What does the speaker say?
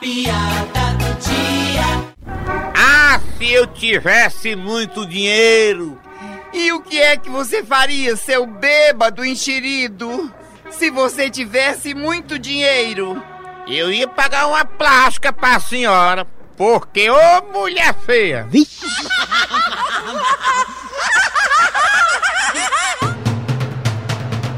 piada do dia. Ah, se eu tivesse muito dinheiro! E o que é que você faria, seu bêbado enxerido, se você tivesse muito dinheiro? Eu ia pagar uma plástica pra senhora, porque ô mulher feia! Vixe.